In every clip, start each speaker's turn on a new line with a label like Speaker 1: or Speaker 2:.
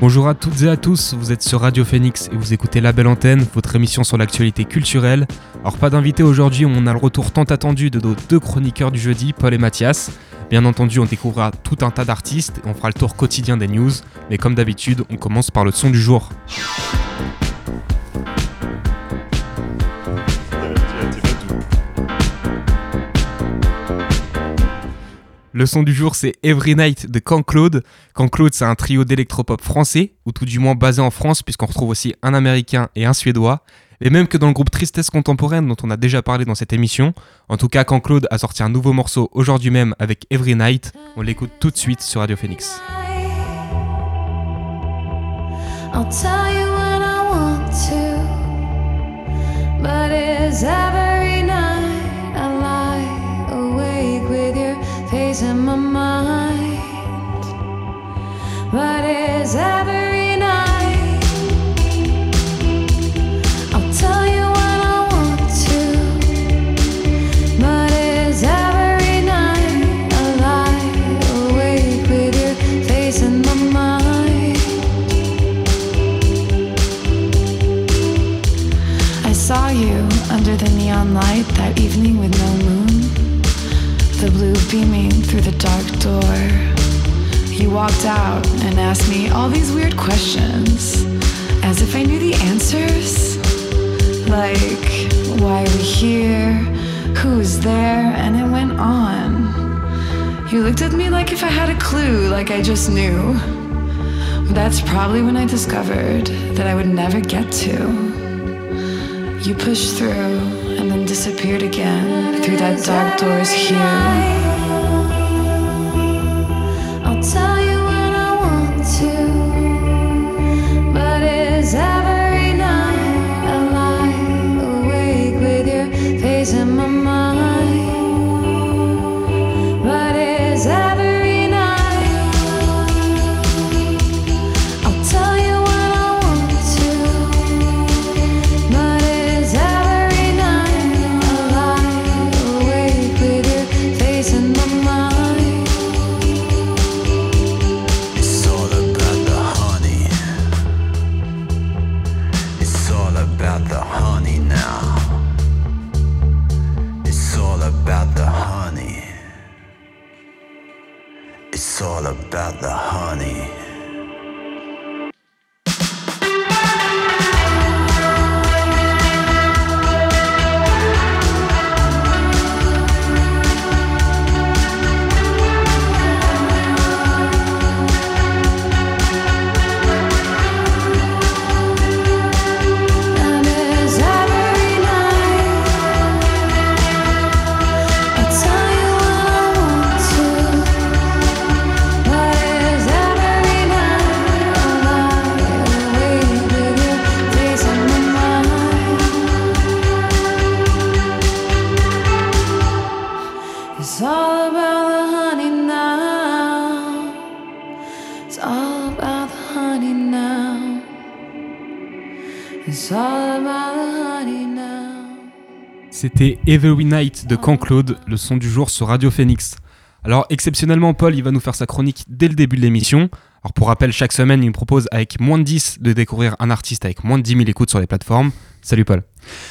Speaker 1: Bonjour à toutes et à tous, vous êtes sur Radio Phoenix et vous écoutez La Belle Antenne, votre émission sur l'actualité culturelle. Alors pas d'invité aujourd'hui, on a le retour tant attendu de nos deux chroniqueurs du jeudi, Paul et Mathias. Bien entendu, on découvrira tout un tas d'artistes et on fera le tour quotidien des news, mais comme d'habitude, on commence par le son du jour. Le son du jour, c'est Every Night de Claude. Quand Claude, c'est un trio d'électropop français, ou tout du moins basé en France, puisqu'on retrouve aussi un américain et un suédois. Et même que dans le groupe Tristesse Contemporaine, dont on a déjà parlé dans cette émission. En tout cas, quand Claude a sorti un nouveau morceau aujourd'hui même avec Every Night, on l'écoute tout de suite sur Radio Phoenix.
Speaker 2: In my mind, but every the blue beaming through the dark door. You walked out and asked me all these weird questions, as if I knew the answers. Like, why are we here? Who's there? And it went on. You looked at me like if I had a clue, like I just knew. That's probably when I discovered that I would never get to. You pushed through and then disappeared again through that dark door's hue.
Speaker 1: C'était Every Night de Claude, le son du jour sur Radio Phoenix. Alors exceptionnellement, Paul, il va nous faire sa chronique dès le début de l'émission. Alors pour rappel, chaque semaine, il me propose avec moins de 10 de découvrir un artiste avec moins de 10 000 écoutes sur les plateformes. Salut Paul.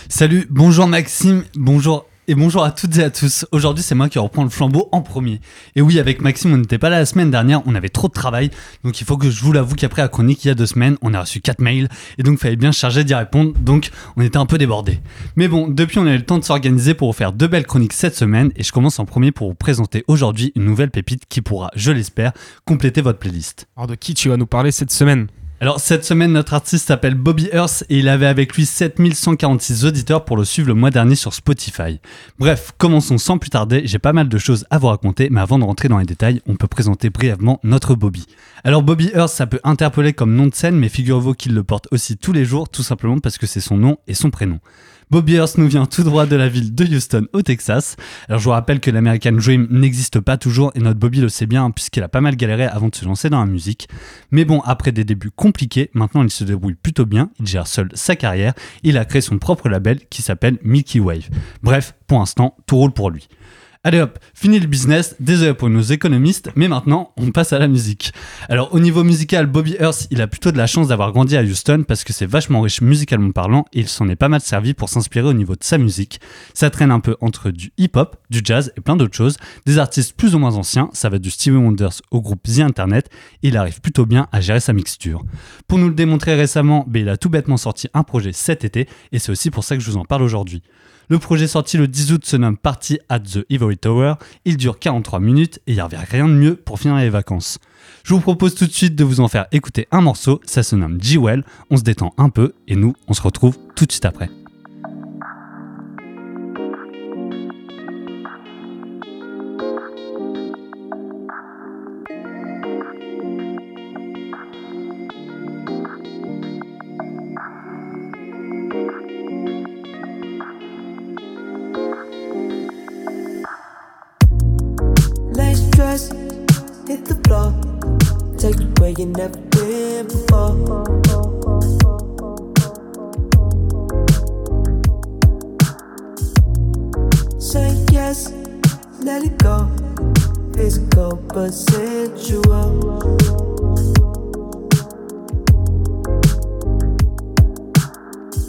Speaker 3: Salut, bonjour Maxime, bonjour et bonjour à toutes et à tous. Aujourd'hui, c'est moi qui reprends le flambeau en premier. Et oui, avec Maxime, on n'était pas là la semaine dernière, on avait trop de travail. Donc il faut que je vous l'avoue qu'après la chronique, il y a deux semaines, on a reçu quatre mails. Et donc il fallait bien charger d'y répondre. Donc on était un peu débordés. Mais bon, depuis, on a eu le temps de s'organiser pour vous faire deux belles chroniques cette semaine. Et je commence en premier pour vous présenter aujourd'hui une nouvelle pépite qui pourra, je l'espère, compléter votre playlist.
Speaker 1: Alors de qui tu vas nous parler cette semaine?
Speaker 3: Alors cette semaine, notre artiste s'appelle Bobby Earth et il avait avec lui 7146 auditeurs pour le suivre le mois dernier sur Spotify. Bref, commençons sans plus tarder, j'ai pas mal de choses à vous raconter, mais avant de rentrer dans les détails, on peut présenter brièvement notre Bobby. Alors Bobby Earth, ça peut interpeller comme nom de scène, mais figurez-vous qu'il le porte aussi tous les jours, tout simplement parce que c'est son nom et son prénom. Bobby Earth nous vient tout droit de la ville de Houston, au Texas. Alors je vous rappelle que l'American Dream n'existe pas toujours et notre Bobby le sait bien puisqu'il a pas mal galéré avant de se lancer dans la musique. Mais bon, après des débuts compliqués, maintenant il se débrouille plutôt bien, il gère seul sa carrière, il a créé son propre label qui s'appelle Milky Wave. Bref, pour l'instant, tout roule pour lui. Allez hop, fini le business, désolé pour nos économistes, mais maintenant on passe à la musique. Alors au niveau musical, Bobby Earth, il a plutôt de la chance d'avoir grandi à Houston parce que c'est vachement riche musicalement parlant et il s'en est pas mal servi pour s'inspirer au niveau de sa musique. Ça traîne un peu entre du hip-hop, du jazz et plein d'autres choses. Des artistes plus ou moins anciens, ça va du Stevie Wonders au groupe The Internet, et il arrive plutôt bien à gérer sa mixture. Pour nous le démontrer récemment, ben, il a tout bêtement sorti un projet cet été et c'est aussi pour ça que je vous en parle aujourd'hui. Le projet sorti le 10 août se nomme Party at the Ivory Tower. Il dure 43 minutes et il n'y avait rien de mieux pour finir les vacances. Je vous propose tout de suite de vous en faire écouter un morceau. Ça se nomme G-Well. On se détend un peu et nous, on se retrouve tout de suite après.
Speaker 4: You never been before. Say yes, let it go. Physical but sensual.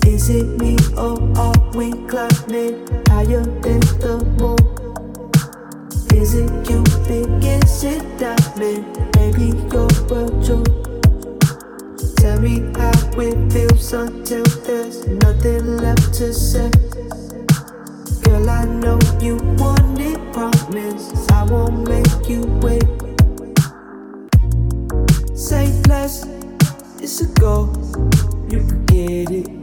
Speaker 4: Is it me or are we climbing higher than the moon? Is it you think is it diamond? Maybe you're a. Tell me how it feels until there's nothing left to say. Girl, I know you want it, promise. I won't make you wait. Say less, it's a go. You can get it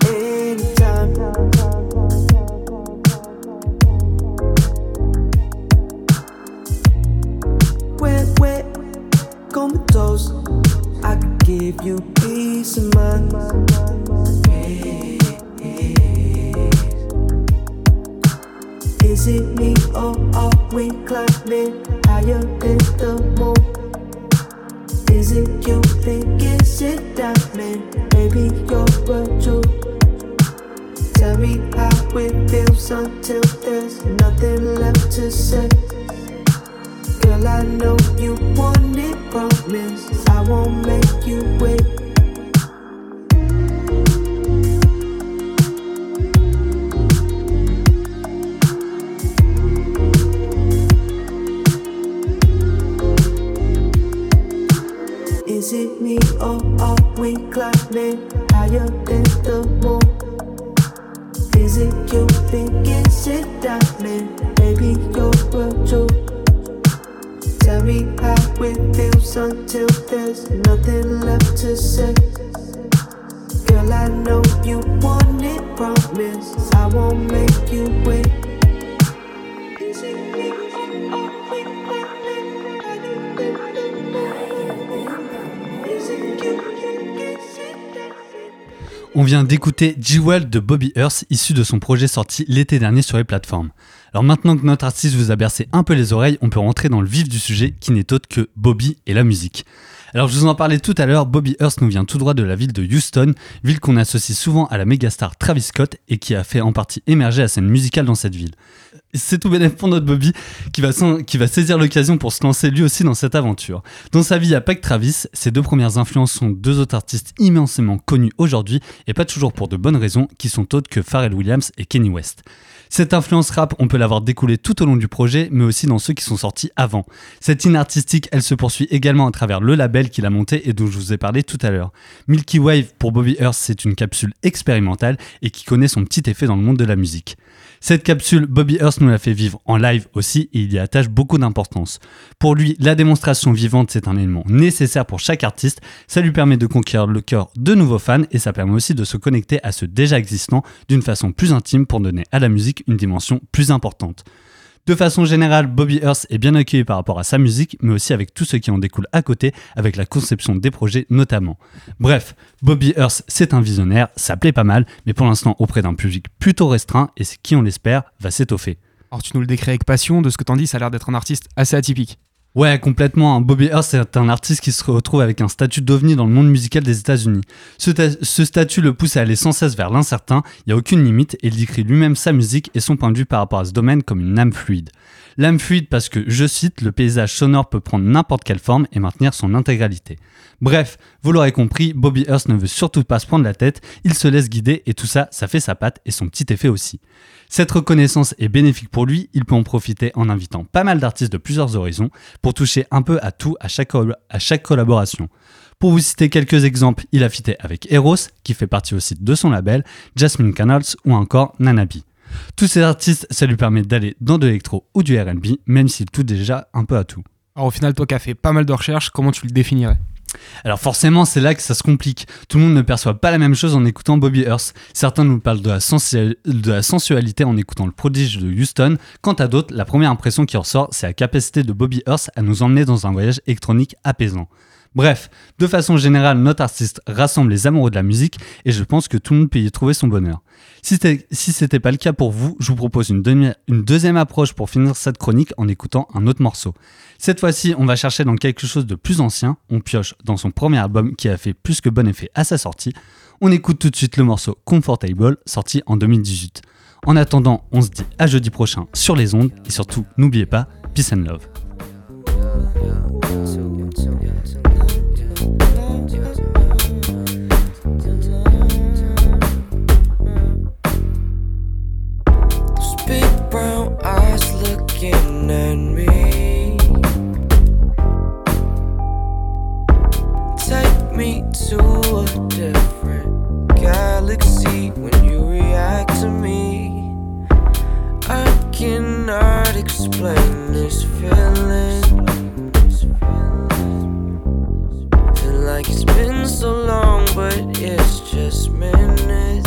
Speaker 4: you peace of mind. Is it me or are we climbing higher than the moon? Is it you think is it diamond? Maybe you're a joke. Tell me how it feels until there's nothing left to say. Girl, I know you want it, promise. Won't make you wait.
Speaker 3: Vient d'écouter G-Well de Bobby Earth, issu de son projet sorti l'été dernier sur les plateformes. Alors maintenant que notre artiste vous a bercé un peu les oreilles, on peut rentrer dans le vif du sujet qui n'est autre que Bobby et la musique. Alors je vous en parlais tout à l'heure, Bobby Earth nous vient tout droit de la ville de Houston, ville qu'on associe souvent à la mégastar Travis Scott et qui a fait en partie émerger la scène musicale dans cette ville. C'est tout bénéf pour notre Bobby qui va, saisir l'occasion pour se lancer lui aussi dans cette aventure. Dans sa vie, pas que Travis, ses deux premières influences sont deux autres artistes immensément connus aujourd'hui et pas toujours pour de bonnes raisons qui sont autres que Pharrell Williams et Kenny West. Cette influence rap, on peut l'avoir découlée tout au long du projet, mais aussi dans ceux qui sont sortis avant. Cette ligne artistique, elle se poursuit également à travers le label qu'il a monté et dont je vous ai parlé tout à l'heure. Milky Wave pour Bobby Earth, c'est une capsule expérimentale et qui connaît son petit effet dans le monde de la musique. Cette capsule, Bobby Earth nous l'a fait vivre en live aussi et il y attache beaucoup d'importance. Pour lui, la démonstration vivante, c'est un élément nécessaire pour chaque artiste. Ça lui permet de conquérir le cœur de nouveaux fans et ça permet aussi de se connecter à ceux déjà existants d'une façon plus intime pour donner à la musique une dimension plus importante. De façon générale, Bobby Earth est bien accueilli par rapport à sa musique, mais aussi avec tout ce qui en découle à côté, avec la conception des projets notamment. Bref, Bobby Earth, c'est un visionnaire, ça plaît pas mal, mais pour l'instant auprès d'un public plutôt restreint, et qui, on l'espère, va s'étoffer.
Speaker 1: Alors tu nous le décris avec passion, de ce que t'en dis, ça a l'air d'être un artiste assez atypique.
Speaker 3: Ouais, complètement. Bobby Earth, c'est un artiste qui se retrouve avec un statut d'ovni dans le monde musical des États-Unis. Ce, ce statut le pousse à aller sans cesse vers l'incertain, il n'y a aucune limite, et il décrit lui-même sa musique et son point de vue par rapport à ce domaine comme une âme fluide. L'âme fluide parce que, je cite, le paysage sonore peut prendre n'importe quelle forme et maintenir son intégralité. Bref, vous l'aurez compris, Bobby Earth ne veut surtout pas se prendre la tête, il se laisse guider et tout ça, ça fait sa patte et son petit effet aussi. Cette reconnaissance est bénéfique pour lui, il peut en profiter en invitant pas mal d'artistes de plusieurs horizons pour toucher un peu à tout à chaque, col- à chaque collaboration. Pour vous citer quelques exemples, il a fité avec Eros, qui fait partie aussi de son label, Jasmine Canals ou encore Nanabi. Tous ces artistes, ça lui permet d'aller dans de l'électro ou du RB, même s'il touche déjà un peu à tout.
Speaker 1: Alors au final, toi qui as fait pas mal de recherches, comment tu le définirais?
Speaker 3: Alors forcément, c'est là que ça se complique. Tout le monde ne perçoit pas la même chose en écoutant Bobby Earth. Certains nous parlent de la, de la sensualité en écoutant le prodige de Houston. Quant à d'autres, la première impression qui ressort, c'est la capacité de Bobby Earth à nous emmener dans un voyage électronique apaisant. Bref, de façon générale, notre artiste rassemble les amoureux de la musique et je pense que tout le monde peut y trouver son bonheur. Si si c'était pas le cas pour vous, je vous propose une, une deuxième approche pour finir cette chronique en écoutant un autre morceau. Cette fois-ci, on va chercher dans quelque chose de plus ancien. On pioche dans son premier album qui a fait plus que bon effet à sa sortie. On écoute tout de suite le morceau Comfortable, sorti en 2018. En attendant, on se dit à jeudi prochain sur les ondes et surtout, n'oubliez pas, peace and love.
Speaker 5: At me. Take me to a different galaxy when you react to me. I cannot explain this feeling. Feel like it's been so long, but it's just minutes.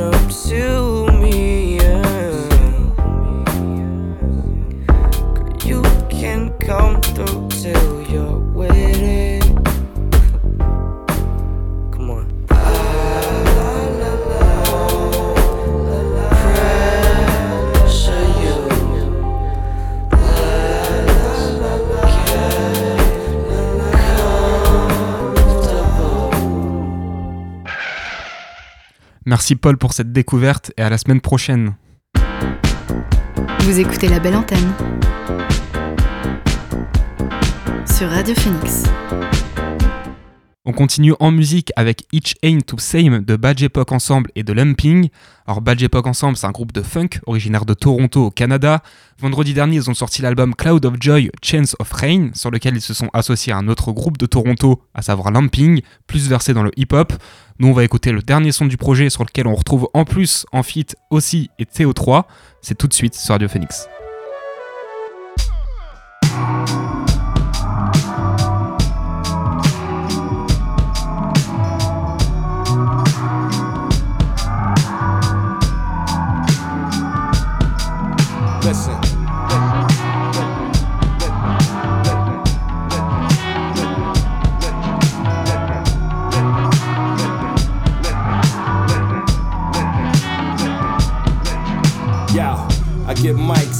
Speaker 5: Up to
Speaker 1: Merci Paul pour cette découverte et à la semaine prochaine.
Speaker 6: Vous écoutez la belle antenne sur Radio Phoenix.
Speaker 1: On continue en musique avec Each Aim to Same de Badge Epoch Ensemble et de Lumping. Alors Badge Epoch Ensemble, c'est un groupe de funk originaire de Toronto au Canada. Vendredi dernier, ils ont sorti l'album Cloud of Joy, Chance of Rain, sur lequel ils se sont associés à un autre groupe de Toronto, à savoir Lumping, plus versé dans le hip-hop. Nous, on va écouter le dernier son du projet sur lequel on retrouve en plus en feat aussi et CO3. C'est tout de suite sur Radio Phoenix.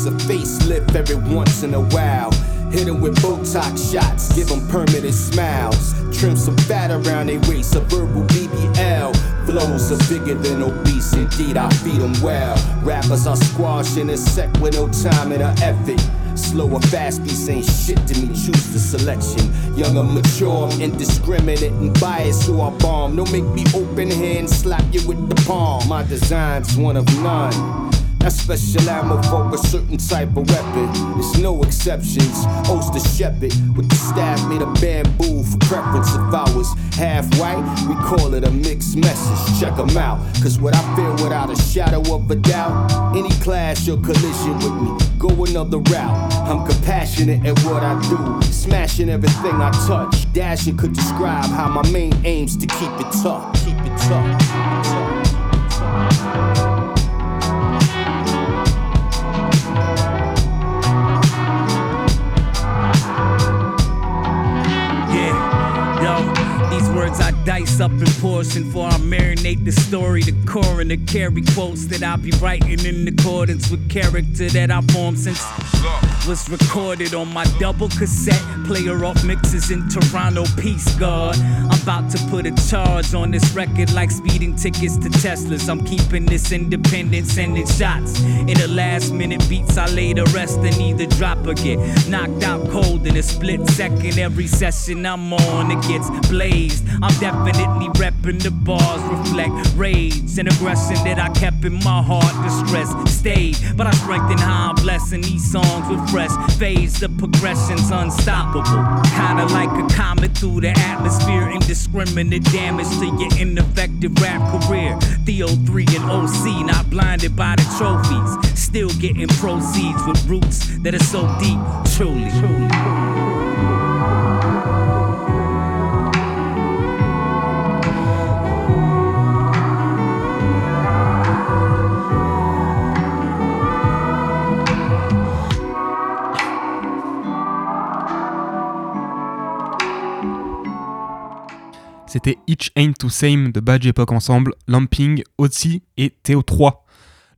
Speaker 7: A facelift every once in a while. Hit Hit 'em with Botox shots, give give 'em permanent smiles. Trim some fat around their waist, a verbal BBL. Flows are bigger than obese, indeed, I feed feed 'em well. Rappers are squashing a sec with no time and a effort. Slow or fast beats ain't shit to me, choose the selection. Young or mature, I'm indiscriminate and biased, so I bomb. Don't make me open hand, slap you with the palm. My design's one of none. That's special ammo for a certain type of weapon. There's no exceptions. A shepherd with the staff made of bamboo for preference. If I was half white, we call it a mixed message. Check 'em out. Cause what I feel without a shadow of a doubt, any clash or collision with me, go another route. I'm compassionate at what I do, smashing everything I touch. Dashing could describe how my main aim's to keep it tough. Keep it tough.
Speaker 8: Up in portion for I marinate the story. The coroner carry quotes that I'll be writing in accordance with character that I formed since was recorded on my double cassette player off mixes in Toronto. Peace, God. I'm about to put a charge on this record like speeding tickets to Teslas. I'm keeping this independent, sending shots. In the last minute beats, I lay to rest and either drop or get knocked out cold in a split second. Every session I'm on, it gets blazed. I'm definitely repping the bars, reflect rage and aggression that I kept in my heart. Distress stayed, but I strengthen how I'm blessing these songs with fresh phase. The progression's unstoppable. Kinda like a comet through the atmosphere. Indiscriminate damage to your ineffective rap career. Theo 3 and OC, not blinded by the trophies. Still getting proceeds with roots that are so deep, truly.
Speaker 1: C'était Each Ain't to Same de Badge Epoch Ensemble, Lamping, Otzi et Théo 3.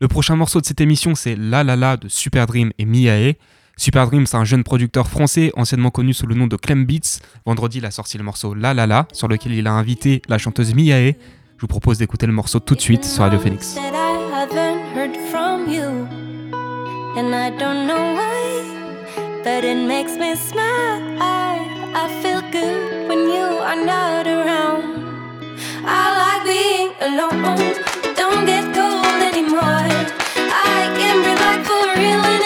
Speaker 1: Le prochain morceau de cette émission, c'est La La La de Super Dream et Miae. Super Dream, c'est un jeune producteur français, anciennement connu sous le nom de Clem Beats. Vendredi, il a sorti le morceau La La La, sur lequel il a invité la chanteuse Miae. Je vous propose d'écouter le morceau tout de suite sur Radio Phoenix.
Speaker 9: Don't get cold anymore. I can breathe like for real,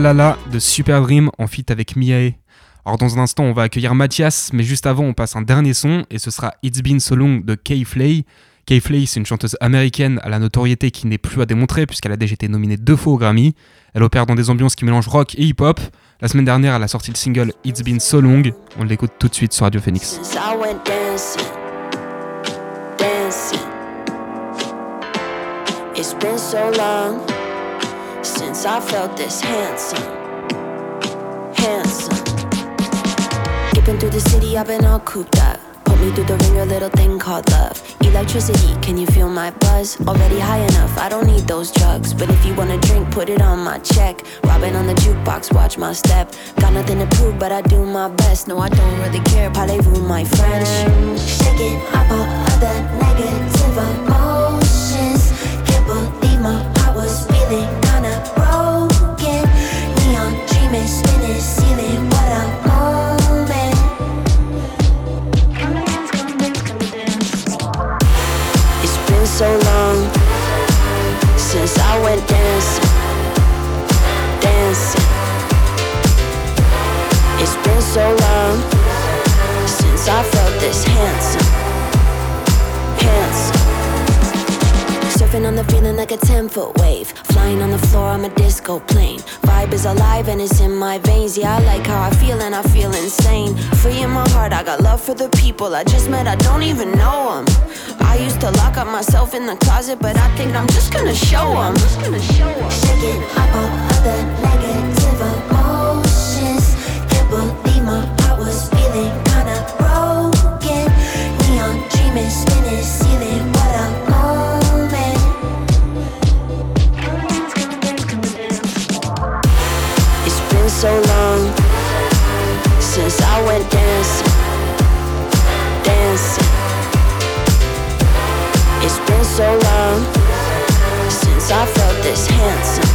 Speaker 1: La de Super Dream en feat avec Miae. Alors dans un instant, on va accueillir Mathias, mais juste avant, on passe un dernier son et ce sera It's Been So Long de Kay Flay. Kay Flay, c'est une chanteuse américaine à la notoriété qui n'est plus à démontrer puisqu'elle a déjà été nominée deux fois au Grammy. Elle opère dans des ambiances qui mélangent rock et hip-hop. La semaine dernière, elle a sorti le single It's Been So Long. On l'écoute tout de suite sur Radio Phoenix.
Speaker 10: Since I felt this handsome, handsome. Skipping through the city, I've been all cooped up. Put me through the ringer, little thing called love. Electricity, can you feel my buzz? Already high enough, I don't need those drugs. But if you wanna drink, put it on my check. Robbing on the jukebox, watch my step. Got nothing to prove, but I do my best. No, I don't really care. Parlez-vous, my French? Shaking up all of the negative this handsome, handsome. Surfing on the feeling like a 10 foot wave. Flying on the floor, I'm a disco plane. Vibe is alive and it's in my veins. Yeah, I like how I feel and I feel insane. Free in my heart, I got love for the people I just met, I don't even know them. I used to lock up myself in the closet, but I think I'm just gonna show them. Shaking up all of the negative emotions. Can't believe my heart was feeling so long since I went dancing, dancing. It's been so long since I felt this handsome, handsome.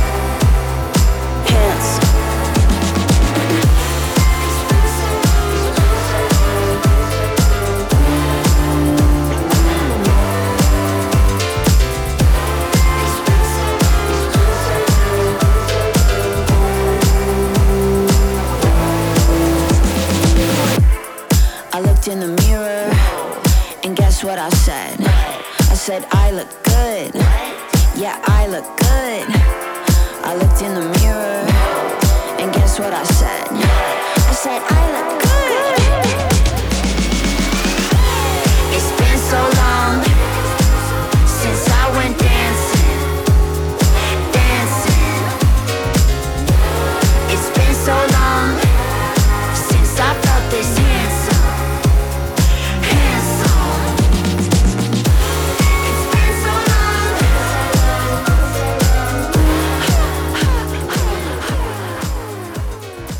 Speaker 10: What I said? I said, I look good. Yeah, I look good. I looked in the mirror and guess what I said? I said, I look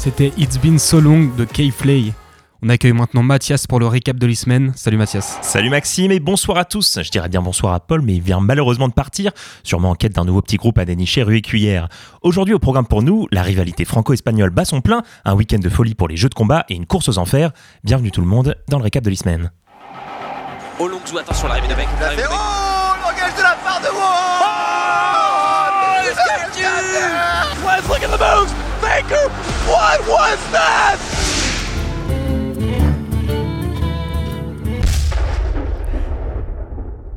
Speaker 1: C'était It's Been So Long de Kay Flay. On accueille maintenant Mathias pour le récap de l'e-semaine. Salut Mathias.
Speaker 11: Salut Maxime et bonsoir à tous. Je dirais bien bonsoir à Paul, mais il vient malheureusement de partir, sûrement en quête d'un nouveau petit groupe à dénicher rue et cuillère. Aujourd'hui au programme pour nous, la rivalité franco-espagnole bat son plein, un week-end de folie pour les jeux de combat et une course aux enfers. Bienvenue tout le monde dans le récap de l'e-semaine.
Speaker 12: Attention, l'arrivée de de.
Speaker 13: Oh, l'engage de la part de Wall
Speaker 12: Oh, Let's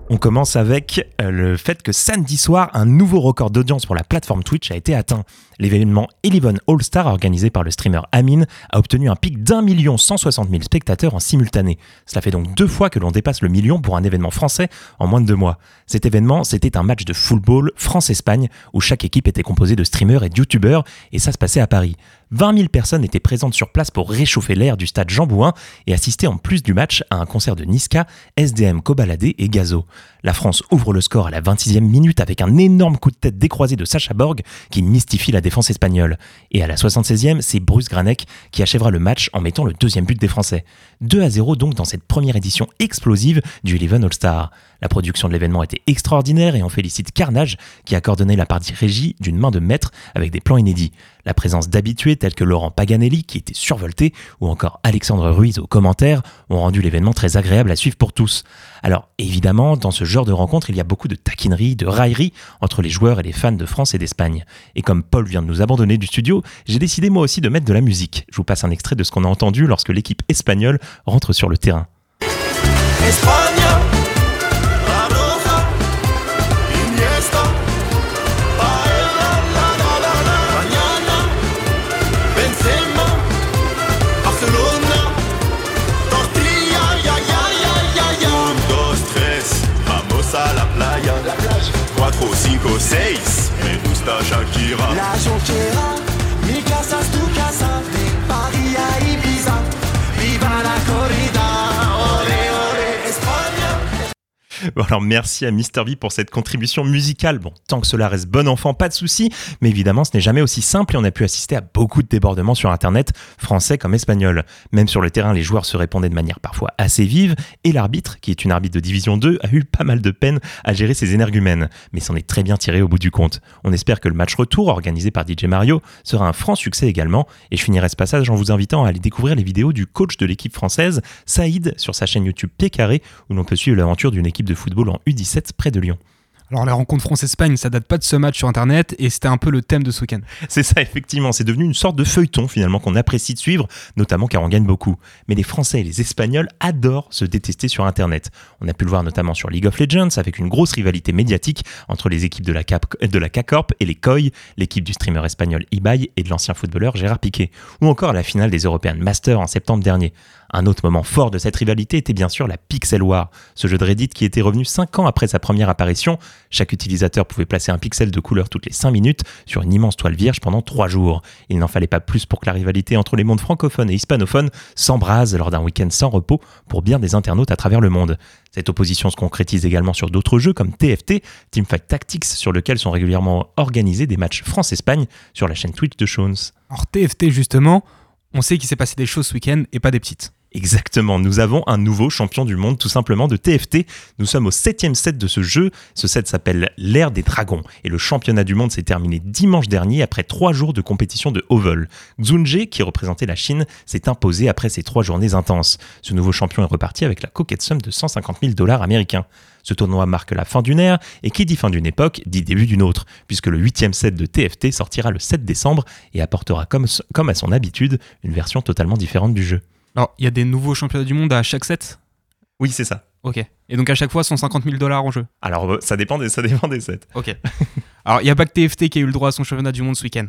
Speaker 11: On commence avec euh, le fait que samedi soir, un nouveau record d'audience pour la plateforme Twitch a été atteint. L'événement Eleven All-Star organisé par le streamer Amin a obtenu un pic d'un million cent soixante mille spectateurs en simultané. Cela fait donc deux fois que l'on dépasse le million pour un événement français en moins de deux mois. Cet événement, c'était un match de football France-Espagne où chaque équipe était composée de streamers et de youtubeurs et ça se passait à Paris. 20 000 personnes étaient présentes sur place pour réchauffer l'air du stade Jean Bouin et assister en plus du match à un concert de Niska, SDM, Cobaladé et Gazo. La France ouvre le score à la 26e minute avec un énorme coup de tête décroisé de Sacha Borg qui mystifie la défense espagnole. Et à la 76e, c'est Bruce Granek qui achèvera le match en mettant le deuxième but des Français. 2 à 0 donc dans cette première édition explosive du Eleven All-Star. La production de l'événement était extraordinaire et on félicite Carnage qui a coordonné la partie régie d'une main de maître avec des plans inédits. La présence d'habitués tels que Laurent Paganelli, qui était survolté, ou encore Alexandre Ruiz aux commentaires, ont rendu l'événement très agréable à suivre pour tous. Alors évidemment, dans ce genre de rencontre, il y a beaucoup de taquinerie, de raillerie entre les joueurs et les fans de France et d'Espagne. Et comme Paul vient de nous abandonner du studio, j'ai décidé moi aussi de mettre de la musique. Je vous passe un extrait de ce qu'on a entendu lorsque l'équipe espagnole rentre sur le terrain.
Speaker 12: Cinco, seis, me gusta Shakira.
Speaker 13: La Jonquera,
Speaker 11: Bon, alors merci à Mister V pour cette contribution musicale. Bon, tant que cela reste bon enfant, pas de souci. Mais évidemment, ce n'est jamais aussi simple et on a pu assister à beaucoup de débordements sur Internet, français comme espagnol. Même sur le terrain, les joueurs se répondaient de manière parfois assez vive et l'arbitre, qui est une arbitre de division 2, a eu pas mal de peine à gérer ses énergumènes. Mais s'en est très bien tiré au bout du compte. On espère que le match retour, organisé par DJ Mario, sera un franc succès également. Et je finirai ce passage en vous invitant à aller découvrir les vidéos du coach de l'équipe française, Saïd, sur sa chaîne YouTube Pied Carré, où l'on peut suivre l'aventure d'une équipe de football en U17 près de Lyon.
Speaker 1: Alors la rencontre France-Espagne, ça date pas de ce match sur internet et c'était un peu le thème de ce week-end.
Speaker 11: C'est ça, effectivement. C'est devenu une sorte de feuilleton, finalement, qu'on apprécie de suivre, notamment car on gagne beaucoup. Mais les Français et les Espagnols adorent se détester sur Internet. On a pu le voir notamment sur League of Legends, avec une grosse rivalité médiatique entre les équipes de la, Cap de la K-Corp et les KOI, l'équipe du streamer espagnol Ibai et de l'ancien footballeur Gérard Piqué. Ou encore à la finale des European Masters en septembre dernier. Un autre moment fort de cette rivalité était bien sûr la Pixel War, ce jeu de Reddit qui était revenu 5 ans après sa première apparition. Chaque utilisateur pouvait placer un pixel de couleur toutes les 5 minutes sur une immense toile vierge pendant 3 jours. Il n'en fallait pas plus pour que la rivalité entre les mondes francophones et hispanophones s'embrase lors d'un week-end sans repos pour bien des internautes à travers le monde. Cette opposition se concrétise également sur d'autres jeux comme TFT, Teamfight Tactics, sur lequel sont régulièrement organisés des matchs France-Espagne sur la chaîne Twitch de Shones.
Speaker 1: Alors TFT justement, on sait qu'il s'est passé des choses ce week-end et pas des petites.
Speaker 11: Exactement, nous avons un nouveau champion du monde tout simplement de TFT. Nous sommes au septième set de ce jeu. Ce set s'appelle l'ère des dragons et le championnat du monde s'est terminé dimanche dernier après trois jours de compétition de haut vol. Xunje, qui représentait la Chine, s'est imposé après ces trois journées intenses. Ce nouveau champion est reparti avec la coquette somme de 150 000 dollars américains. Ce tournoi marque la fin d'une ère, et qui dit fin d'une époque dit début d'une autre, puisque le huitième set de TFT sortira le 7 décembre et apportera comme à son habitude une version totalement différente du jeu.
Speaker 1: Alors, il y a des nouveaux championnats du monde à chaque set
Speaker 11: Oui, c'est ça.
Speaker 1: Ok. Et donc à chaque fois, 150 000 dollars en jeu
Speaker 11: Alors, euh, ça dépend des, ça dépend des sets.
Speaker 1: Ok. Alors, il n'y a pas que TFT qui a eu le droit à son championnat du monde ce week-end.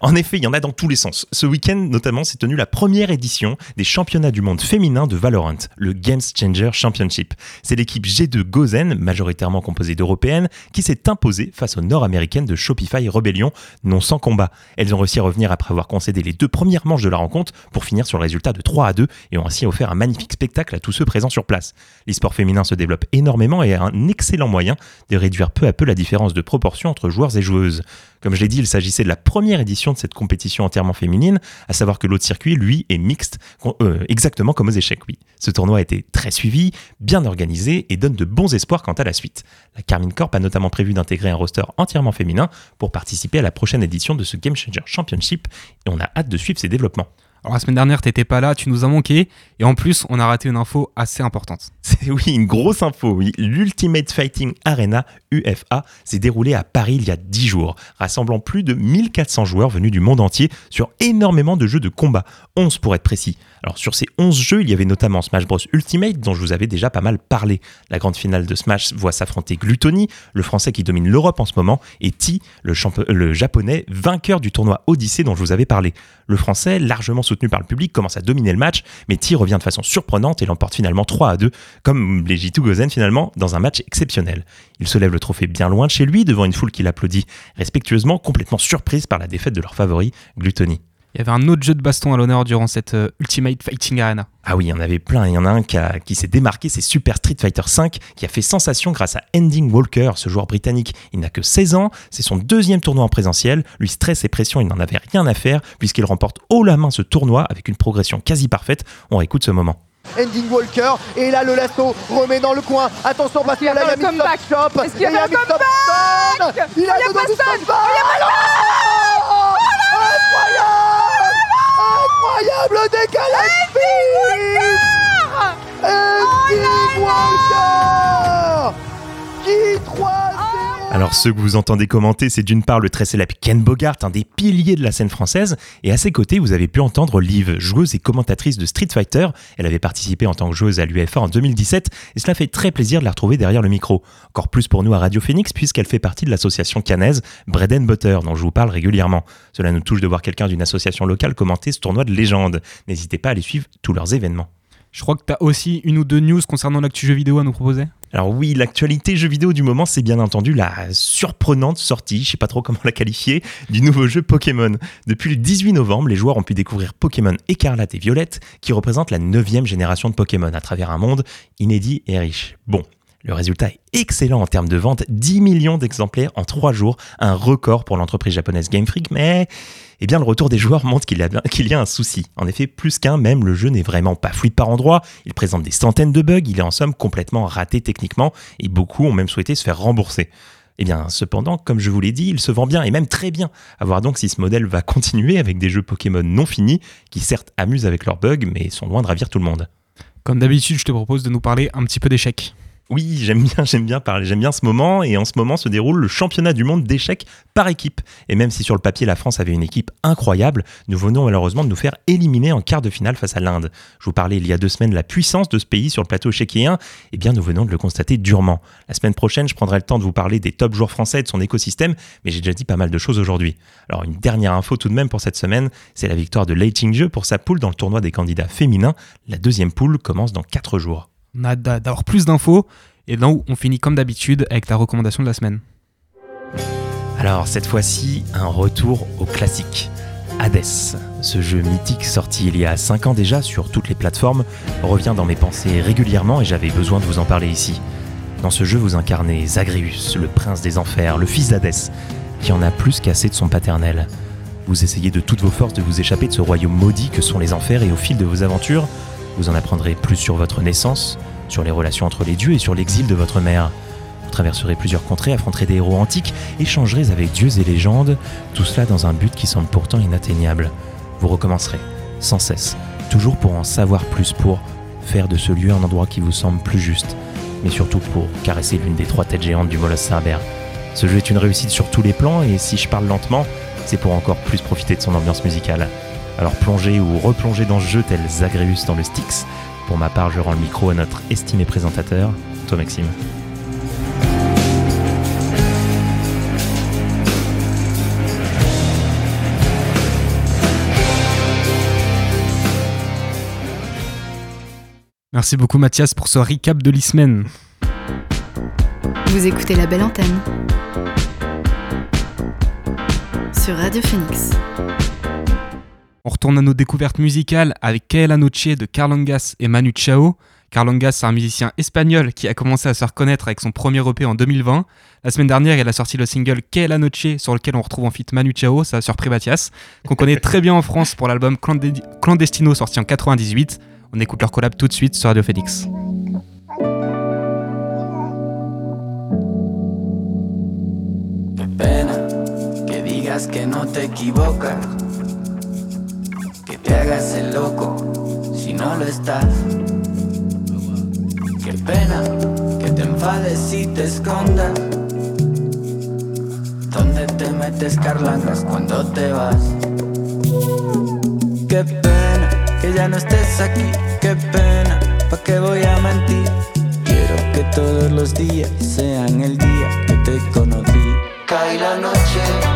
Speaker 11: En effet, il y en a dans tous les sens. Ce week-end, notamment, s'est tenue la première édition des championnats du monde féminin de Valorant, le Games Changer Championship. C'est l'équipe G2 Gozen, majoritairement composée d'Européennes, qui s'est imposée face aux Nord-Américaines de Shopify Rebellion, non sans combat. Elles ont réussi à revenir après avoir concédé les deux premières manches de la rencontre pour finir sur le résultat de 3 à 2 et ont ainsi offert un magnifique spectacle à tous ceux présents sur place. L'e-sport féminin se développe énormément et est un excellent moyen de réduire peu à peu la différence de proportion entre joueurs et joueuses. Comme je l'ai dit, il s'agissait de la première de cette compétition entièrement féminine, à savoir que l'autre circuit, lui, est mixte, euh, exactement comme aux échecs, oui. Ce tournoi a été très suivi, bien organisé et donne de bons espoirs quant à la suite. La Carmine Corp a notamment prévu d'intégrer un roster entièrement féminin pour participer à la prochaine édition de ce Game Changer Championship et on a hâte de suivre ses développements.
Speaker 1: Alors la semaine dernière, t'étais pas là, tu nous as manqué, et en plus, on a raté une info assez importante.
Speaker 11: Oui, une grosse info, oui. L'Ultimate Fighting Arena, UFA, s'est déroulé à Paris il y a 10 jours, rassemblant plus de 1400 joueurs venus du monde entier sur énormément de jeux de combat, 11 pour être précis. Sur ces 11 jeux, il y avait notamment Smash Bros Ultimate, dont je vous avais déjà pas mal parlé. La grande finale de Smash voit s'affronter Gluttony, le français qui domine l'Europe en ce moment, et Ti, le, le japonais vainqueur du tournoi Odyssey dont je vous avais parlé. Le français, largement soutenu par le public, commence à dominer le match, mais Ti revient de façon surprenante et l'emporte finalement 3 à 2, comme les J2 Gozen finalement, dans un match exceptionnel. Il se lève le trophée bien loin de chez lui, devant une foule qui l'applaudit respectueusement, complètement surprise par la défaite de leur favori, Gluttony.
Speaker 1: Il y avait un autre jeu de baston à l'honneur durant cette euh, Ultimate Fighting Arena.
Speaker 11: Ah oui, il y en avait plein. Il y en a un qui, a- qui s'est démarqué, c'est Super Street Fighter V, qui a fait sensation grâce à Ending Walker, ce joueur britannique. Il n'a que 16 ans, c'est son deuxième tournoi en présentiel. Lui, stress et pression, il n'en avait rien à faire, puisqu'il remporte haut la main ce tournoi avec une progression quasi parfaite. On réécoute ce moment.
Speaker 13: Ending Walker et là le lasso remet dans le coin. Attention parce qu'il y a
Speaker 14: pas
Speaker 13: la Shop.
Speaker 14: Est-ce qu'il y a
Speaker 13: Up
Speaker 14: comeback.
Speaker 13: Il a
Speaker 14: a
Speaker 13: le
Speaker 14: pas
Speaker 13: dos du.
Speaker 14: Il y a pas le
Speaker 13: Oh
Speaker 12: Incroyable décalage Eddie Walker Qui 3
Speaker 11: Alors ceux que vous entendez commenter, c'est d'une part le très célèbre Ken Bogart, un des piliers de la scène française, et à ses côtés, vous avez pu entendre Liv, joueuse et commentatrice de Street Fighter. Elle avait participé en tant que joueuse à l'UFA en 2017, et cela fait très plaisir de la retrouver derrière le micro. Encore plus pour nous à Radio Phoenix, puisqu'elle fait partie de l'association cannaise Bread and Butter, dont je vous parle régulièrement. Cela nous touche de voir quelqu'un d'une association locale commenter ce tournoi de légende. N'hésitez pas à aller suivre tous leurs événements.
Speaker 1: Je crois que tu aussi une ou deux news concernant l'actu jeu vidéo à nous proposer.
Speaker 11: Alors oui, l'actualité jeu vidéo du moment, c'est bien entendu la surprenante sortie, je sais pas trop comment la qualifier, du nouveau jeu Pokémon. Depuis le 18 novembre, les joueurs ont pu découvrir Pokémon Écarlate et Violette, qui représente la neuvième génération de Pokémon à travers un monde inédit et riche. Bon, le résultat est excellent en termes de vente, 10 millions d'exemplaires en 3 jours, un record pour l'entreprise japonaise Game Freak, mais eh le retour des joueurs montre qu'il y, y a un souci. En effet, plus qu'un, même le jeu n'est vraiment pas fluide par endroits, il présente des centaines de bugs, il est en somme complètement raté techniquement, et beaucoup ont même souhaité se faire rembourser. Eh bien, cependant, comme je vous l'ai dit, il se vend bien, et même très bien. À voir donc si ce modèle va continuer avec des jeux Pokémon non finis, qui certes amusent avec leurs bugs, mais sont loin de ravir tout le monde.
Speaker 1: Comme d'habitude, je te propose de nous parler un petit peu d'échecs.
Speaker 11: Oui, j'aime bien, j'aime bien parler, j'aime bien ce moment. Et en ce moment se déroule le championnat du monde d'échecs par équipe. Et même si sur le papier la France avait une équipe incroyable, nous venons malheureusement de nous faire éliminer en quart de finale face à l'Inde. Je vous parlais il y a deux semaines de la puissance de ce pays sur le plateau échiquier. Eh bien, nous venons de le constater durement. La semaine prochaine, je prendrai le temps de vous parler des top joueurs français et de son écosystème, mais j'ai déjà dit pas mal de choses aujourd'hui. Alors, une dernière info tout de même pour cette semaine, c'est la victoire de Lei pour sa poule dans le tournoi des candidats féminins. La deuxième poule commence dans quatre jours.
Speaker 1: On a d'a- d'avoir plus d'infos. Et là, on finit comme d'habitude avec ta recommandation de la semaine.
Speaker 11: Alors cette fois-ci, un retour au classique. Hades, ce jeu mythique sorti il y a 5 ans déjà sur toutes les plateformes, revient dans mes pensées régulièrement et j'avais besoin de vous en parler ici. Dans ce jeu, vous incarnez Zagreus, le prince des enfers, le fils d'Hadès, qui en a plus qu'assez de son paternel. Vous essayez de toutes vos forces de vous échapper de ce royaume maudit que sont les enfers et au fil de vos aventures, vous en apprendrez plus sur votre naissance, sur les relations entre les dieux et sur l'exil de votre mère. Vous traverserez plusieurs contrées, affronterez des héros antiques, échangerez avec dieux et légendes, tout cela dans un but qui semble pourtant inatteignable. Vous recommencerez, sans cesse, toujours pour en savoir plus, pour faire de ce lieu un endroit qui vous semble plus juste, mais surtout pour caresser l'une des trois têtes géantes du Molosse Cerber. Ce jeu est une réussite sur tous les plans, et si je parle lentement, c'est pour encore plus profiter de son ambiance musicale. Alors plongez ou replongez dans ce jeu tel Zagreus dans le Styx. Pour ma part, je rends le micro à notre estimé présentateur, toi Maxime.
Speaker 1: Merci beaucoup Mathias pour ce recap de l'e-semaine.
Speaker 6: Vous écoutez la belle antenne sur Radio Phoenix.
Speaker 1: On retourne à nos découvertes musicales avec Que la Noche de Carlangas et Manu Chao. Carlangas, c'est un musicien espagnol qui a commencé à se reconnaître avec son premier EP en 2020. La semaine dernière, il a sorti le single Que la Noche sur lequel on retrouve en feat Manu Chao, ça a surpris Mathias, qu'on connaît très bien en France pour l'album Clandestino sorti en 98. On écoute leur collab tout de suite sur Radio Phoenix.
Speaker 14: Te hagas el loco si no lo estás. Qué pena que te enfades y te escondas. ¿Dónde te metes carlangas cuando te vas? Qué pena que ya no estés aquí, qué pena, ¿pa' qué voy a mentir? Quiero que todos los días sean el día que te conocí. Cae la noche,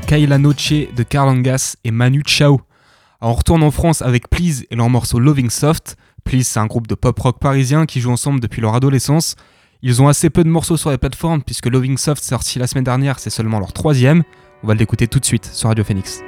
Speaker 15: Kaila Noche de Carlangas et Manu Chao. On retourne en France avec Please et leur morceau Loving Soft. Please, c'est un groupe de pop rock parisien qui joue ensemble depuis leur adolescence. Ils ont assez peu de morceaux sur les plateformes puisque Loving Soft sorti la semaine dernière, c'est seulement leur troisième. On va l'écouter tout de suite sur Radio Phoenix.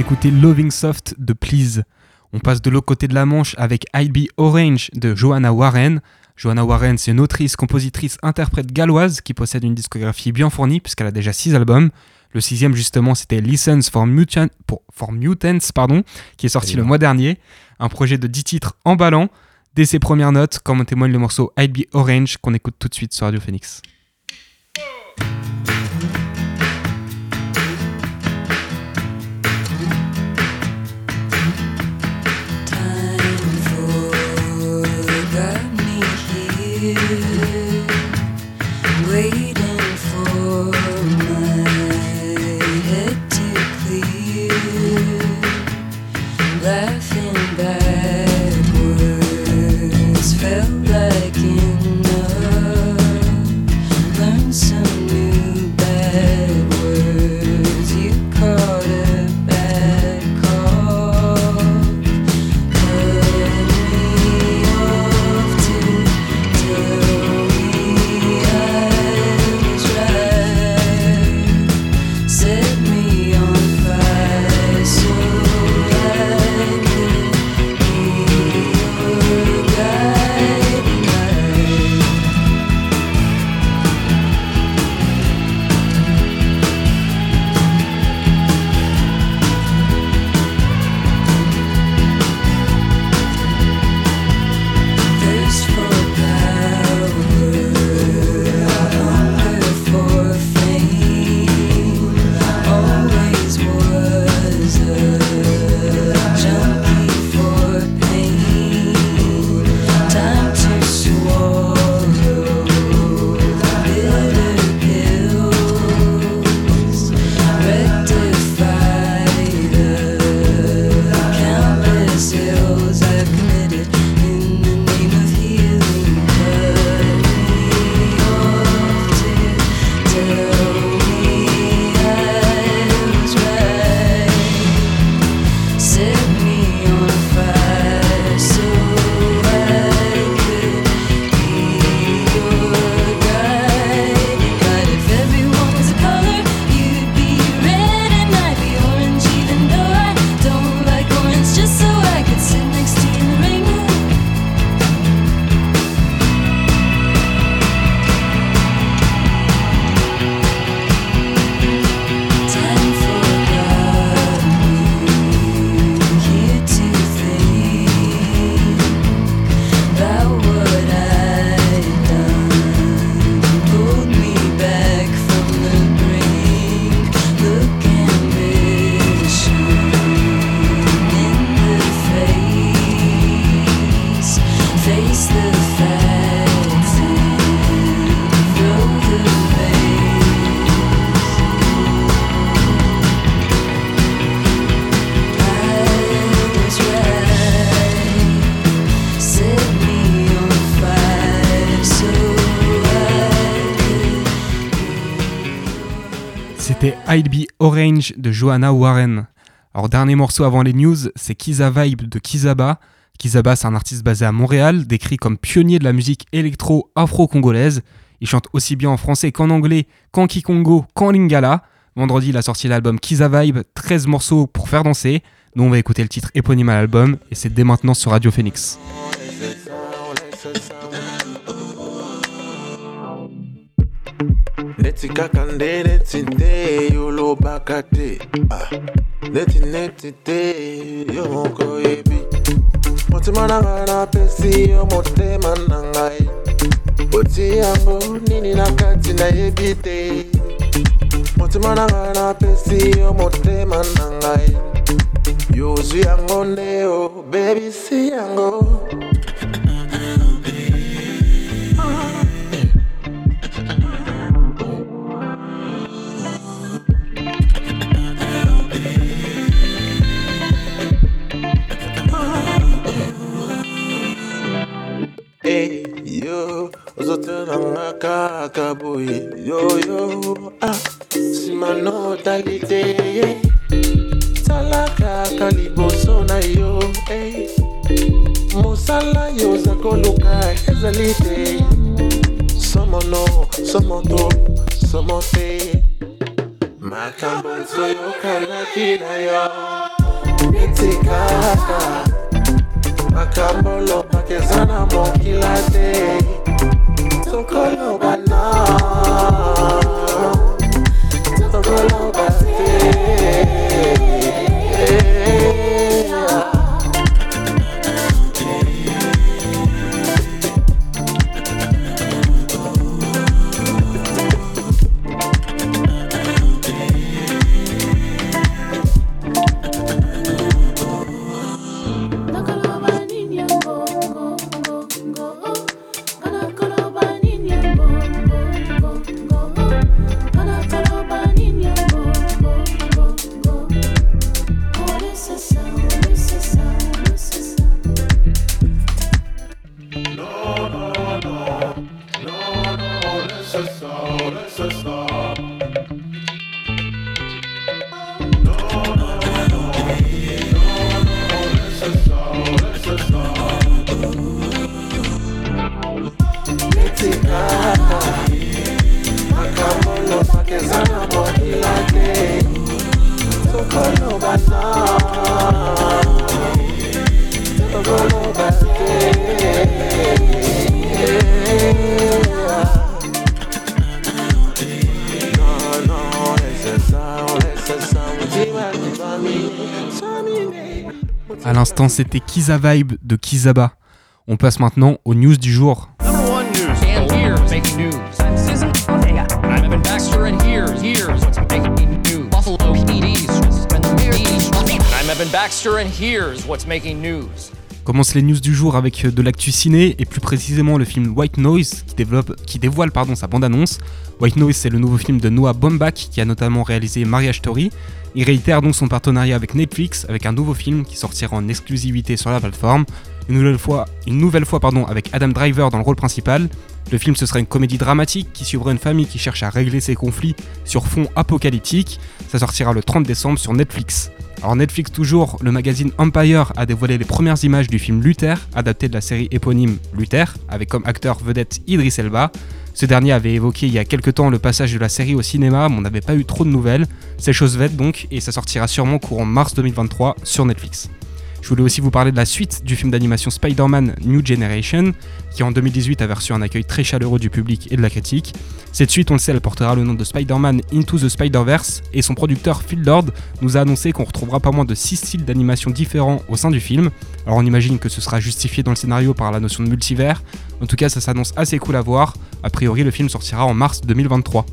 Speaker 15: D'écouter Loving Soft de Please. On passe de l'autre côté de la Manche avec I'll Be Orange de Joanna Warren. Joanna Warren, c'est une autrice, compositrice, interprète galloise qui possède une discographie bien fournie puisqu'elle a déjà 6 albums. Le sixième, justement, c'était Lessons for, Mutant- pour- for Mutants, pardon, qui est sorti le mois dernier. Un projet de 10 titres emballant. Dès ses premières notes, comme en témoigne le morceau I'll Be Orange qu'on écoute tout de suite sur Radio Phoenix.
Speaker 1: C'était I'll Be Orange de Johanna Warren. Alors dernier morceau avant les news, c'est Kiza Vibe de Kizaba. Kizaba c'est un artiste basé à Montréal, décrit comme pionnier de la musique électro afro-congolaise. Il chante aussi bien en français qu'en anglais, qu'en kikongo, qu'en lingala. Vendredi, il a sorti l'album Kiza Vibe, 13 morceaux pour faire danser. Nous, on va écouter le titre éponyme à l'album et c'est dès maintenant sur Radio Phoenix.
Speaker 16: neti kaka nde neti te yolobaka te ah, neti neti te yo moko yebi. Motema na ngai napesi yo motema na ngai. Oti yango nini na kati nayebi te. Motema na ngai napesi yo motema na ngai. Yozwi yango nde o bebisi yango. Hey, yo, ozotelanga kaka boye. Yo yo ah, nsima notalité yeah. tala kaka liboso na yo hey. mosala yo oza koluka ezali te. Somono somoto somo te. Makambo toyokanaki na yo. Neti kaka makambo lobaka eza na mokila te tokoloba na tokoloba te
Speaker 1: C'était Kiza Vibe de Kizaba. On passe maintenant aux news du jour. Commence les news du jour avec euh, de l'actu ciné et plus précisément le film White Noise qui, développe, qui dévoile pardon, sa bande-annonce. White Noise c'est le nouveau film de Noah Baumbach qui a notamment réalisé Marriage Story. Il réitère donc son partenariat avec Netflix avec un nouveau film qui sortira en exclusivité sur la plateforme. Une nouvelle fois, avec Adam Driver dans le rôle principal. Le film ce sera une comédie dramatique qui suivra une famille qui cherche à régler ses conflits sur fond apocalyptique. Ça sortira le 30 décembre sur Netflix. Alors Netflix toujours, le magazine Empire a dévoilé les premières images du film Luther, adapté de la série éponyme Luther, avec comme acteur vedette Idris Elba. Ce dernier avait évoqué il y a quelques temps le passage de la série au cinéma, mais on n'avait pas eu trop de nouvelles. C'est chose faite donc, et ça sortira sûrement courant mars 2023 sur Netflix. Je voulais aussi vous parler de la suite du film d'animation Spider-Man New Generation, qui en 2018 a reçu un accueil très chaleureux du public et de la critique. Cette suite, on le sait, elle portera le nom de Spider-Man Into the Spider-Verse, et son producteur Phil Lord nous a annoncé qu'on retrouvera pas moins de 6 styles d'animation différents au sein du film. Alors on imagine que ce sera justifié dans le scénario par la notion de multivers. En tout cas, ça s'annonce assez cool à voir. A priori, le film sortira en mars 2023.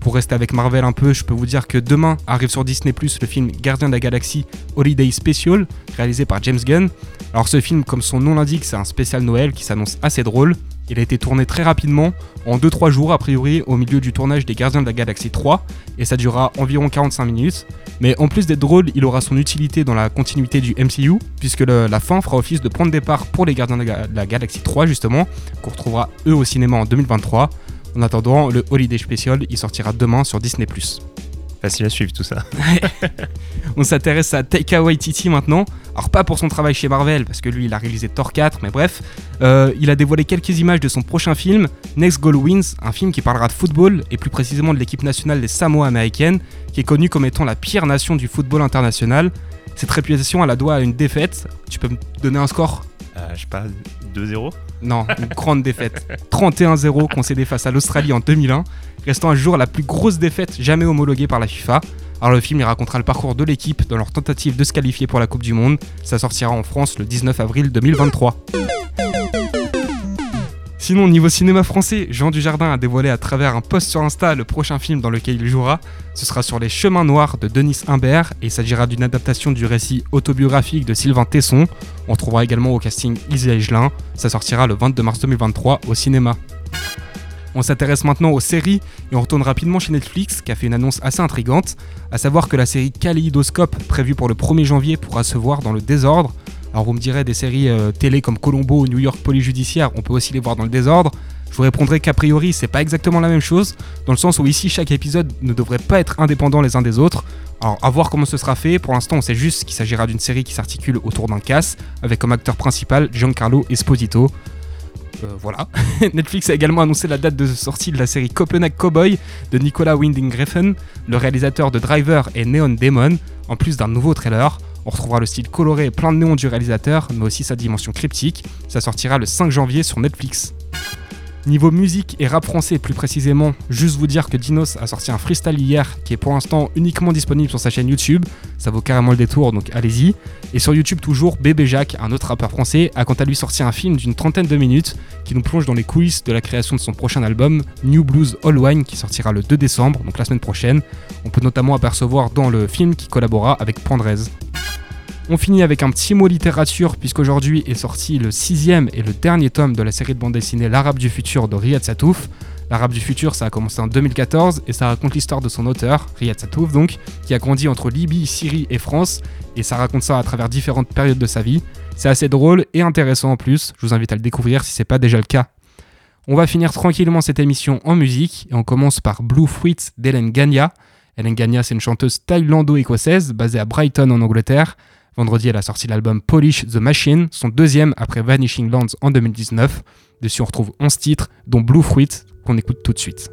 Speaker 1: Pour rester avec Marvel un peu, je peux vous dire que demain arrive sur Disney Plus le film Gardien de la Galaxie Holiday Special, réalisé par James Gunn. Alors ce film, comme son nom l'indique, c'est un spécial Noël qui s'annonce assez drôle. Il a été tourné très rapidement, en 2-3 jours a priori, au milieu du tournage des Gardiens de la Galaxie 3, et ça durera environ 45 minutes. Mais en plus d'être drôle, il aura son utilité dans la continuité du MCU, puisque la fin fera office de point de départ pour les Gardiens de la Galaxie 3, justement, qu'on retrouvera eux au cinéma en 2023. En attendant, le Holiday Special, il sortira demain sur Disney+.
Speaker 11: Facile à suivre tout ça.
Speaker 1: On s'intéresse à Taika Waititi maintenant. Alors pas pour son travail chez Marvel, parce que lui il a réalisé Thor 4, mais bref. Euh, il a dévoilé quelques images de son prochain film, Next Goal Wins, un film qui parlera de football, et plus précisément de l'équipe nationale des Samoa américaines, qui est connue comme étant la pire nation du football international. Cette réputation, elle la doit à une défaite. Tu peux me donner un score?
Speaker 11: Euh, je sais pas, 2-0
Speaker 1: non, une grande défaite. 31-0 concédé face à l'Australie en 2001, restant à jour la plus grosse défaite jamais homologuée par la FIFA. Alors le film il racontera le parcours de l'équipe dans leur tentative de se qualifier pour la Coupe du Monde. Ça sortira en France le 19 avril 2023. Sinon, niveau cinéma français, Jean Dujardin a dévoilé à travers un post sur Insta le prochain film dans lequel il jouera. Ce sera sur Les Chemins Noirs de Denis Imbert et il s'agira d'une adaptation du récit autobiographique de Sylvain Tesson. On trouvera également au casting Isa Egelin. Ça sortira le 22 mars 2023 au cinéma. On s'intéresse maintenant aux séries et on retourne rapidement chez Netflix qui a fait une annonce assez intrigante, à savoir que la série Kaléidoscope prévue pour le 1er janvier pourra se voir dans le désordre. Alors vous me direz des séries euh, télé comme Colombo ou New York Police Judiciaire, on peut aussi les voir dans le désordre. Je vous répondrai qu'a priori c'est pas exactement la même chose, dans le sens où ici chaque épisode ne devrait pas être indépendant les uns des autres. Alors à voir comment ce sera fait, pour l'instant on sait juste qu'il s'agira d'une série qui s'articule autour d'un casse, avec comme acteur principal Giancarlo Esposito. Euh, voilà. Netflix a également annoncé la date de sortie de la série Copenhague Cowboy de Nicolas Winding Refn, le réalisateur de Driver et Neon Demon, en plus d'un nouveau trailer. On retrouvera le style coloré et plein de néon du réalisateur, mais aussi sa dimension cryptique. Ça sortira le 5 janvier sur Netflix. Niveau musique et rap français plus précisément, juste vous dire que Dinos a sorti un freestyle hier qui est pour l'instant uniquement disponible sur sa chaîne YouTube. Ça vaut carrément le détour, donc allez-y. Et sur YouTube toujours, Bébé Jacques, un autre rappeur français, a quant à lui sorti un film d'une trentaine de minutes qui nous plonge dans les coulisses de la création de son prochain album, New Blues All Wine, qui sortira le 2 décembre, donc la semaine prochaine. On peut notamment apercevoir dans le film qu'il collabora avec Pandrez. On finit avec un petit mot littérature, puisqu'aujourd'hui est sorti le sixième et le dernier tome de la série de bande dessinée L'Arabe du futur de Riyad Satouf. L'Arabe du futur, ça a commencé en 2014 et ça raconte l'histoire de son auteur, Riyad Satouf donc, qui a grandi entre Libye, Syrie et France, et ça raconte ça à travers différentes périodes de sa vie. C'est assez drôle et intéressant en plus, je vous invite à le découvrir si c'est pas déjà le cas. On va finir tranquillement cette émission en musique et on commence par Blue Fruits d'Hélène Gagna. Hélène Gagna, c'est une chanteuse thaïlando-écossaise basée à Brighton en Angleterre. Vendredi, elle a sorti l'album Polish the Machine, son deuxième après Vanishing Lands en 2019. Dessus, on retrouve 11 titres, dont Blue Fruit, qu'on écoute tout de suite.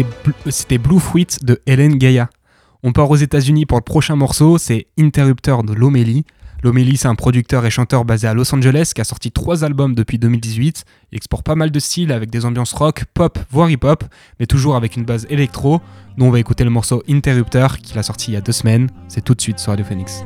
Speaker 1: C'était Bl- c'était Blue Fruit de Hélène Gaia. On part aux États-Unis pour le prochain morceau, c'est Interrupteur de Lomélie. Lomélie, c'est un producteur et chanteur basé à Los Angeles qui a sorti trois albums depuis 2018. Il exporte pas mal de styles avec des ambiances rock, pop, voire hip-hop, mais toujours avec une base électro. Nous, on va écouter le morceau Interrupteur qu'il a sorti il y a deux semaines. C'est tout de suite sur Radio Phoenix.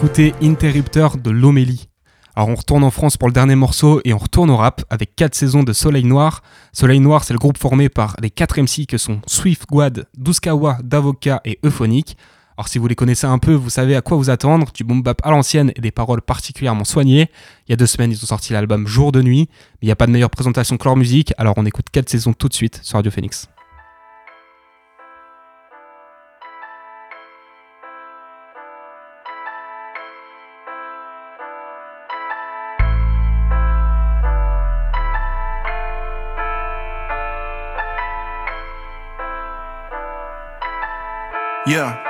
Speaker 1: D'écouter Interrupteur de Lomélie. Alors on retourne en France pour le dernier morceau et on retourne au rap avec 4 saisons de Soleil Noir. Soleil Noir, c'est le groupe formé par les 4 MC que sont Swift Guad, Douskawa, Davoka et Euphonique. Alors si vous les connaissez un peu, vous savez à quoi vous attendre, du boom bap à l'ancienne et des paroles particulièrement soignées. Il y a deux semaines, ils ont sorti l'album Jour de nuit, mais il n'y a pas de meilleure présentation que leur musique, alors on écoute 4 saisons tout de suite sur Radio Phoenix.
Speaker 17: Yeah.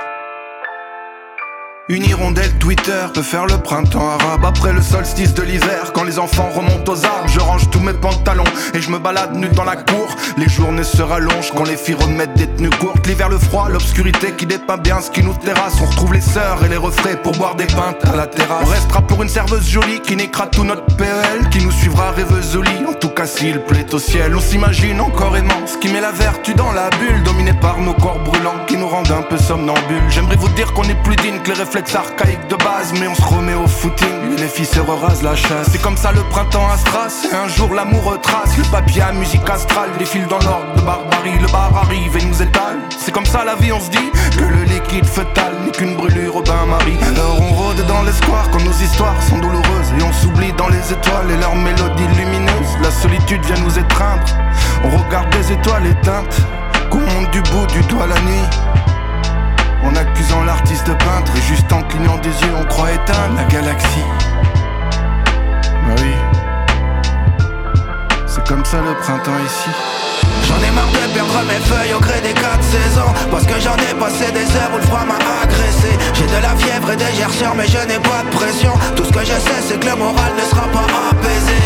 Speaker 17: Une hirondelle Twitter peut faire le printemps arabe Après le solstice de l'hiver. Quand les enfants remontent aux arbres Je range tous mes pantalons Et je me balade nu dans la cour. Les journées se rallongent Quand les filles remettent des tenues courtes. L'hiver, le froid, l'obscurité qui dépeint bien ce qui nous terrasse. On retrouve les sœurs et les refraits Pour boire des pintes à la terrasse. On restera pour une serveuse jolie Qui niquera tout notre PEL Qui nous suivra rêveuse au En tout cas s'il plaît au ciel On s'imagine encore aimant Ce qui met la vertu dans la bulle Dominé par nos corps brûlants Qui nous rendent un peu somnambules. J'aimerais vous dire qu'on est plus digne que les réflexes archaïques de base Mais on se remet au footing. Les filles se rasent la chasse. C'est comme ça le printemps à Stras un jour l'amour retrace. Le papier à musique astrale Défile dans l'ordre de barbarie Le bar arrive et nous étale. C'est comme ça la vie on se dit Que le liquide fœtal n'est qu'une brûlure au bain-marie. Alors on rôde dans l'espoir Quand nos histoires sont douloureuses. Et on s'oublie dans les étoiles et leurs mélodies lumineuses. La solitude vient nous étreindre. On regarde des étoiles éteintes. Qu'on monte du bout du doigt la nuit en accusant l'artiste peintre et juste en clignant des yeux, on croit éteindre la galaxie. Bah oui, c'est comme ça le printemps ici.
Speaker 13: J'en ai marre de perdre mes feuilles au gré des quatre saisons. Parce que j'en ai passé des heures où le froid m'a agressé. J'ai de la fièvre et des gerçures mais je n'ai pas de pression. Tout ce que je sais c'est que le moral ne sera pas apaisé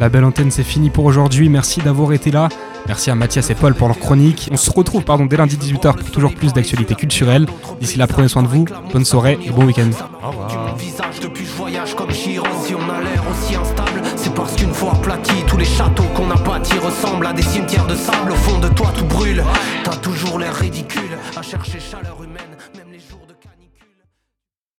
Speaker 1: La belle antenne, c'est fini pour aujourd'hui. Merci d'avoir été là. Merci à Mathias et Paul pour leur chronique. On se retrouve pardon, dès lundi 18h pour toujours plus d'actualités culturelles. D'ici là, prenez soin de vous. Bonne soirée et bon week-end.
Speaker 13: Parce qu'une fois aplati Tous les châteaux qu'on a bâtis ressemblent à des cimetières de sable Au fond de toi tout brûle T'as toujours l'air ridicule À chercher chaleur